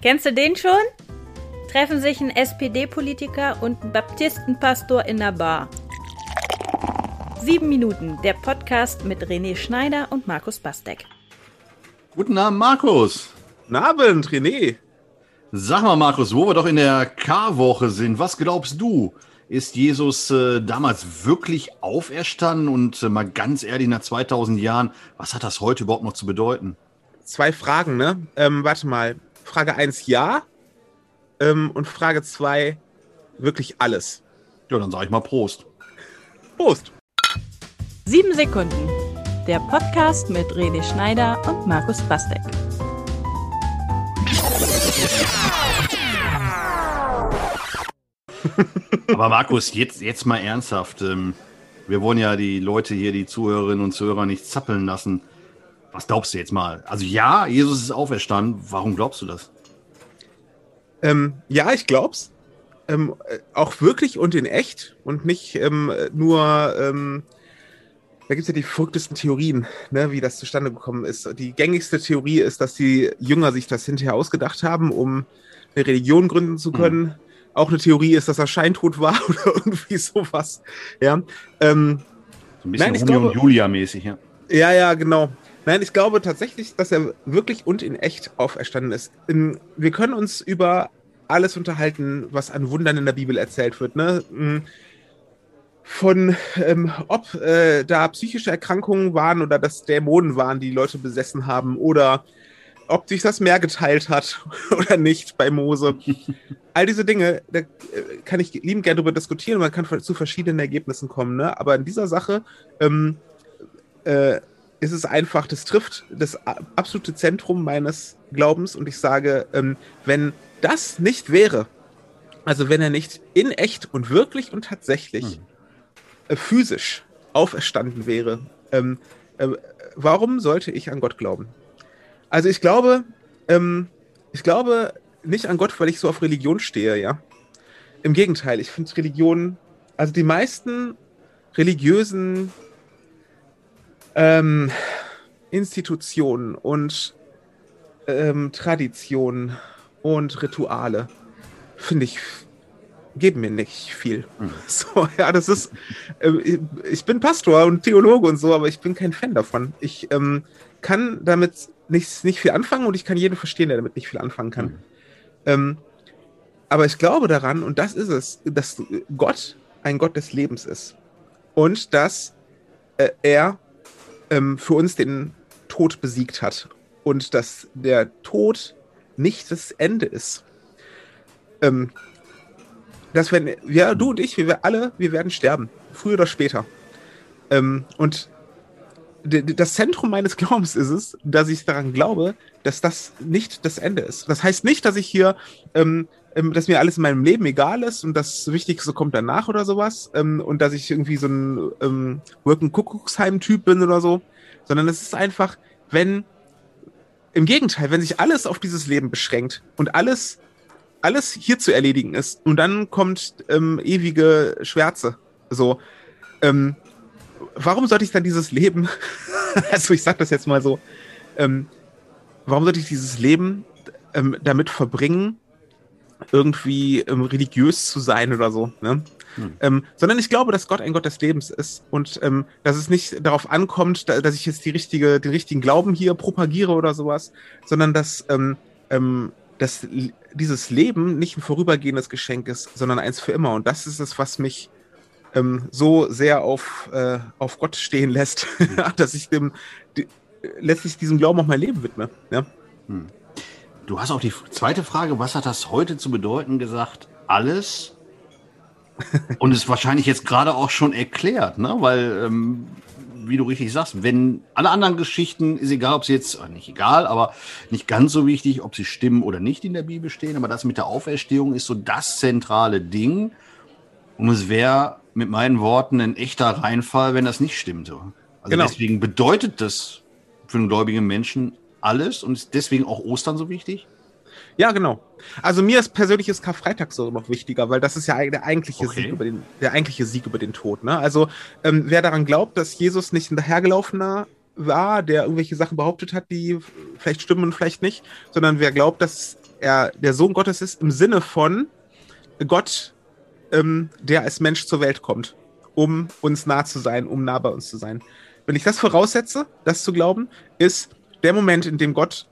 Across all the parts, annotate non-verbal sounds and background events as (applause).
Kennst du den schon? Treffen sich ein SPD-Politiker und ein Baptistenpastor in der Bar. Sieben Minuten, der Podcast mit René Schneider und Markus Bastek. Guten Abend, Markus. Guten Abend, René. Sag mal, Markus, wo wir doch in der Karwoche sind, was glaubst du? Ist Jesus äh, damals wirklich auferstanden? Und äh, mal ganz ehrlich, nach 2000 Jahren, was hat das heute überhaupt noch zu bedeuten? Zwei Fragen, ne? Ähm, warte mal. Frage 1 ja. Ähm, und Frage 2 wirklich alles. Ja, dann sage ich mal Prost. Prost. Sieben Sekunden. Der Podcast mit René Schneider und Markus Bastek. (laughs) Aber Markus, jetzt, jetzt mal ernsthaft. Ähm, wir wollen ja die Leute hier, die Zuhörerinnen und Zuhörer nicht zappeln lassen. Was glaubst du jetzt mal? Also ja, Jesus ist auferstanden. Warum glaubst du das? Ähm, ja, ich glaub's. Ähm, äh, auch wirklich und in echt und nicht ähm, nur, ähm, da gibt's ja die verrücktesten Theorien, ne, wie das zustande gekommen ist. Die gängigste Theorie ist, dass die Jünger sich das hinterher ausgedacht haben, um eine Religion gründen zu können. Mhm. Auch eine Theorie ist, dass er scheintot war (laughs) oder irgendwie sowas. Ja. Ähm, so ein bisschen nein, Romeo und Julia mäßig, ja. Ja, ja, genau. Nein, ich glaube tatsächlich, dass er wirklich und in echt auferstanden ist. Wir können uns über alles unterhalten, was an Wundern in der Bibel erzählt wird. Ne? Hm. Von ähm, ob äh, da psychische Erkrankungen waren oder dass Dämonen waren, die Leute besessen haben oder ob sich das Meer geteilt hat (laughs) oder nicht bei Mose. All diese Dinge, da äh, kann ich liebend gerne darüber diskutieren man kann zu verschiedenen Ergebnissen kommen. Ne? Aber in dieser Sache ähm, äh, ist es einfach, das trifft das absolute Zentrum meines Glaubens und ich sage, ähm, wenn das nicht wäre, also wenn er nicht in echt und wirklich und tatsächlich hm. äh, physisch auferstanden wäre, ähm, äh, warum sollte ich an Gott glauben? Also ich glaube, ähm, ich glaube nicht an Gott, weil ich so auf Religion stehe, ja. Im Gegenteil, ich finde Religion, also die meisten religiösen ähm, Institutionen und ähm, Traditionen und Rituale finde ich geben mir nicht viel. Mhm. (laughs) So, ja, das ist, äh, ich bin Pastor und Theologe und so, aber ich bin kein Fan davon. Ich ähm, kann damit nicht, nicht viel anfangen und ich kann jeden verstehen, der damit nicht viel anfangen kann. Mhm. Ähm, aber ich glaube daran, und das ist es, dass Gott ein Gott des Lebens ist. Und dass äh, er ähm, für uns den Tod besiegt hat und dass der Tod nicht das Ende ist. Ähm, dass wenn, ja, du und ich, wir alle, wir werden sterben, früher oder später. Ähm, und das Zentrum meines (laughs) Glaubens ist es, dass ich daran glaube, dass das nicht das Ende ist. Das heißt nicht, dass ich hier, ähm, ähm, dass mir alles in meinem Leben egal ist und das Wichtigste kommt danach oder sowas ähm, und dass ich irgendwie so ein ähm, Worken-Kuckucksheim-Typ bin oder so, sondern es ist einfach, wenn, im Gegenteil, wenn sich alles auf dieses Leben beschränkt und alles, alles hier zu erledigen ist und dann kommt ähm, ewige Schwärze, so, ähm, warum sollte ich dann dieses Leben, (laughs) also ich sag das jetzt mal so, ähm, warum sollte ich dieses Leben ähm, damit verbringen, irgendwie ähm, religiös zu sein oder so, ne? Hm. Ähm, sondern ich glaube, dass Gott ein Gott des Lebens ist und ähm, dass es nicht darauf ankommt, da, dass ich jetzt die richtige, den richtigen Glauben hier propagiere oder sowas, sondern dass, ähm, ähm, dass dieses Leben nicht ein vorübergehendes Geschenk ist, sondern eins für immer. Und das ist es, was mich ähm, so sehr auf, äh, auf Gott stehen lässt, (laughs) dass ich dem die, letztlich diesem Glauben auch mein Leben widme. Ja? Hm. Du hast auch die zweite Frage, was hat das heute zu bedeuten, gesagt? Alles. (laughs) Und ist wahrscheinlich jetzt gerade auch schon erklärt, ne? Weil, ähm, wie du richtig sagst, wenn alle anderen Geschichten, ist egal, ob sie jetzt, äh, nicht egal, aber nicht ganz so wichtig, ob sie stimmen oder nicht in der Bibel stehen, aber das mit der Auferstehung ist so das zentrale Ding. Und es wäre mit meinen Worten ein echter Reinfall, wenn das nicht stimmte. Also genau. deswegen bedeutet das für einen gläubigen Menschen alles und ist deswegen auch Ostern so wichtig? Ja, genau. Also mir ist persönlich ist Karfreitag so noch wichtiger, weil das ist ja der eigentliche okay. Sieg über den, der eigentliche Sieg über den Tod. Ne? Also ähm, wer daran glaubt, dass Jesus nicht ein dahergelaufener war, der irgendwelche Sachen behauptet hat, die vielleicht stimmen und vielleicht nicht, sondern wer glaubt, dass er der Sohn Gottes ist im Sinne von Gott, ähm, der als Mensch zur Welt kommt, um uns nah zu sein, um nah bei uns zu sein. Wenn ich das voraussetze, das zu glauben, ist der Moment, in dem Gott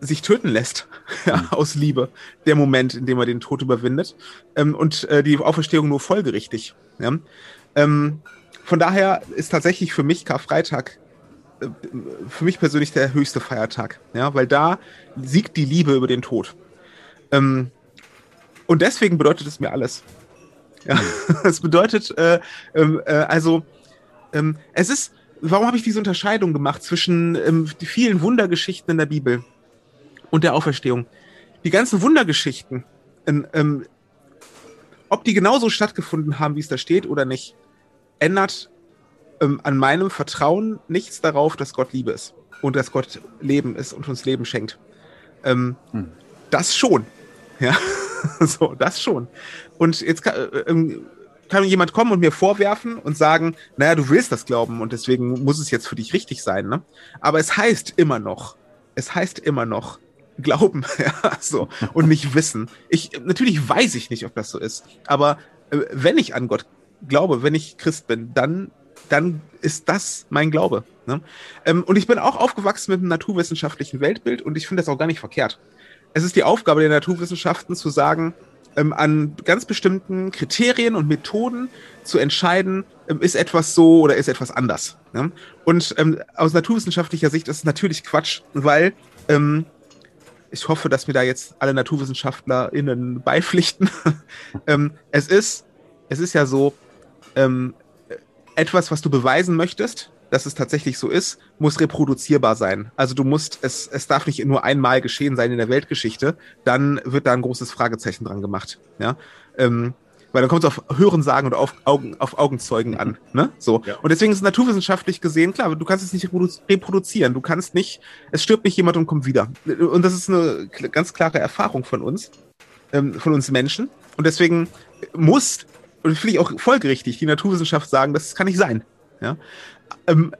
sich töten lässt, (laughs) ja, aus Liebe, der Moment, in dem er den Tod überwindet ähm, und äh, die Auferstehung nur folgerichtig. Ja? Ähm, von daher ist tatsächlich für mich Karfreitag äh, für mich persönlich der höchste Feiertag, ja, weil da siegt die Liebe über den Tod. Ähm, und deswegen bedeutet es mir alles. Ja, (laughs) es bedeutet, äh, ähm, äh, also, ähm, es ist, warum habe ich diese Unterscheidung gemacht zwischen ähm, die vielen Wundergeschichten in der Bibel und der Auferstehung? Die ganzen Wundergeschichten, ähm, ob die genauso stattgefunden haben, wie es da steht oder nicht, ändert ähm, an meinem Vertrauen nichts darauf, dass Gott Liebe ist und dass Gott Leben ist und uns Leben schenkt. Ähm, hm. Das schon. Ja, (laughs) so, das schon. Und jetzt kann, äh, ähm, kann jemand kommen und mir vorwerfen und sagen, naja, du willst das glauben und deswegen muss es jetzt für dich richtig sein. Ne? Aber es heißt immer noch, es heißt immer noch, glauben, (laughs) ja, so, und nicht wissen. Ich, natürlich weiß ich nicht, ob das so ist, aber äh, wenn ich an Gott glaube, wenn ich Christ bin, dann, dann ist das mein Glaube. Ne? Ähm, und ich bin auch aufgewachsen mit einem naturwissenschaftlichen Weltbild und ich finde das auch gar nicht verkehrt. Es ist die Aufgabe der Naturwissenschaften zu sagen, ähm, an ganz bestimmten Kriterien und Methoden zu entscheiden, ähm, ist etwas so oder ist etwas anders. Ne? Und ähm, aus naturwissenschaftlicher Sicht ist es natürlich Quatsch, weil ähm, ich hoffe, dass mir da jetzt alle NaturwissenschaftlerInnen (laughs) beipflichten. ähm, es ist, es ist ja so, ähm, etwas, was du beweisen möchtest, dass es tatsächlich so ist, muss reproduzierbar sein. Also du musst, es, es darf nicht nur einmal geschehen sein in der Weltgeschichte, dann wird da ein großes Fragezeichen dran gemacht. Ja. Ähm, weil dann kommt es auf Hörensagen oder auf, Augen, auf Augenzeugen an. (laughs) Ne? So. Ja. Und deswegen ist es naturwissenschaftlich gesehen, klar, du kannst es nicht reproduzieren. Du kannst nicht, es stirbt nicht jemand und kommt wieder. Und das ist eine ganz klare Erfahrung von uns, ähm, von uns Menschen. Und deswegen muss und finde ich auch folgerichtig, die Naturwissenschaft sagen, das kann nicht sein. Ja? Ähm,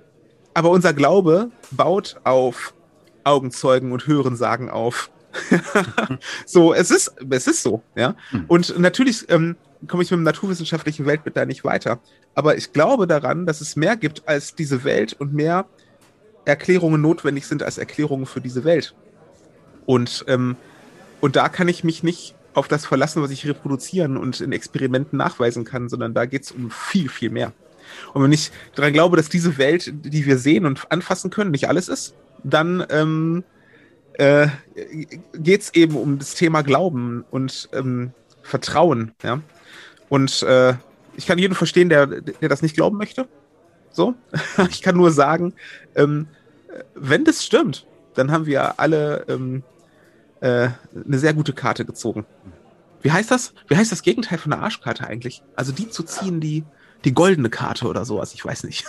aber unser Glaube baut auf Augenzeugen und Hörensagen auf. (laughs) so, es ist, es ist so, ja. Hm. Und natürlich ähm, komme ich mit dem naturwissenschaftlichen Weltbild da nicht weiter. Aber ich glaube daran, dass es mehr gibt als diese Welt und mehr Erklärungen notwendig sind als Erklärungen für diese Welt. Und, ähm, und da kann ich mich nicht auf das verlassen, was ich reproduzieren und in Experimenten nachweisen kann, sondern da geht es um viel, viel mehr. Und wenn ich daran glaube, dass diese Welt, die wir sehen und anfassen können, nicht alles ist, dann ähm, äh, geht es eben um das Thema Glauben und ähm, Vertrauen. Ja? Und äh, ich kann jeden verstehen, der, der das nicht glauben möchte. So, (laughs) ich kann nur sagen, ähm, wenn das stimmt, dann haben wir alle ähm, äh, eine sehr gute Karte gezogen. Wie heißt das? Wie heißt das Gegenteil von einer Arschkarte eigentlich? Also die zu ziehen, die die goldene Karte oder sowas, ich weiß nicht.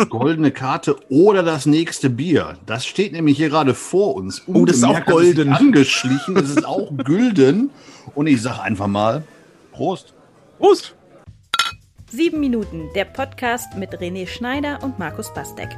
Die goldene Karte oder das nächste Bier. Das steht nämlich hier gerade vor uns. Oh, das ist auch golden. Angeschlichen, es ist auch gülden. Und ich sage einfach mal, Prost. Prost. Sieben Minuten, der Podcast mit René Schneider und Markus Bastek.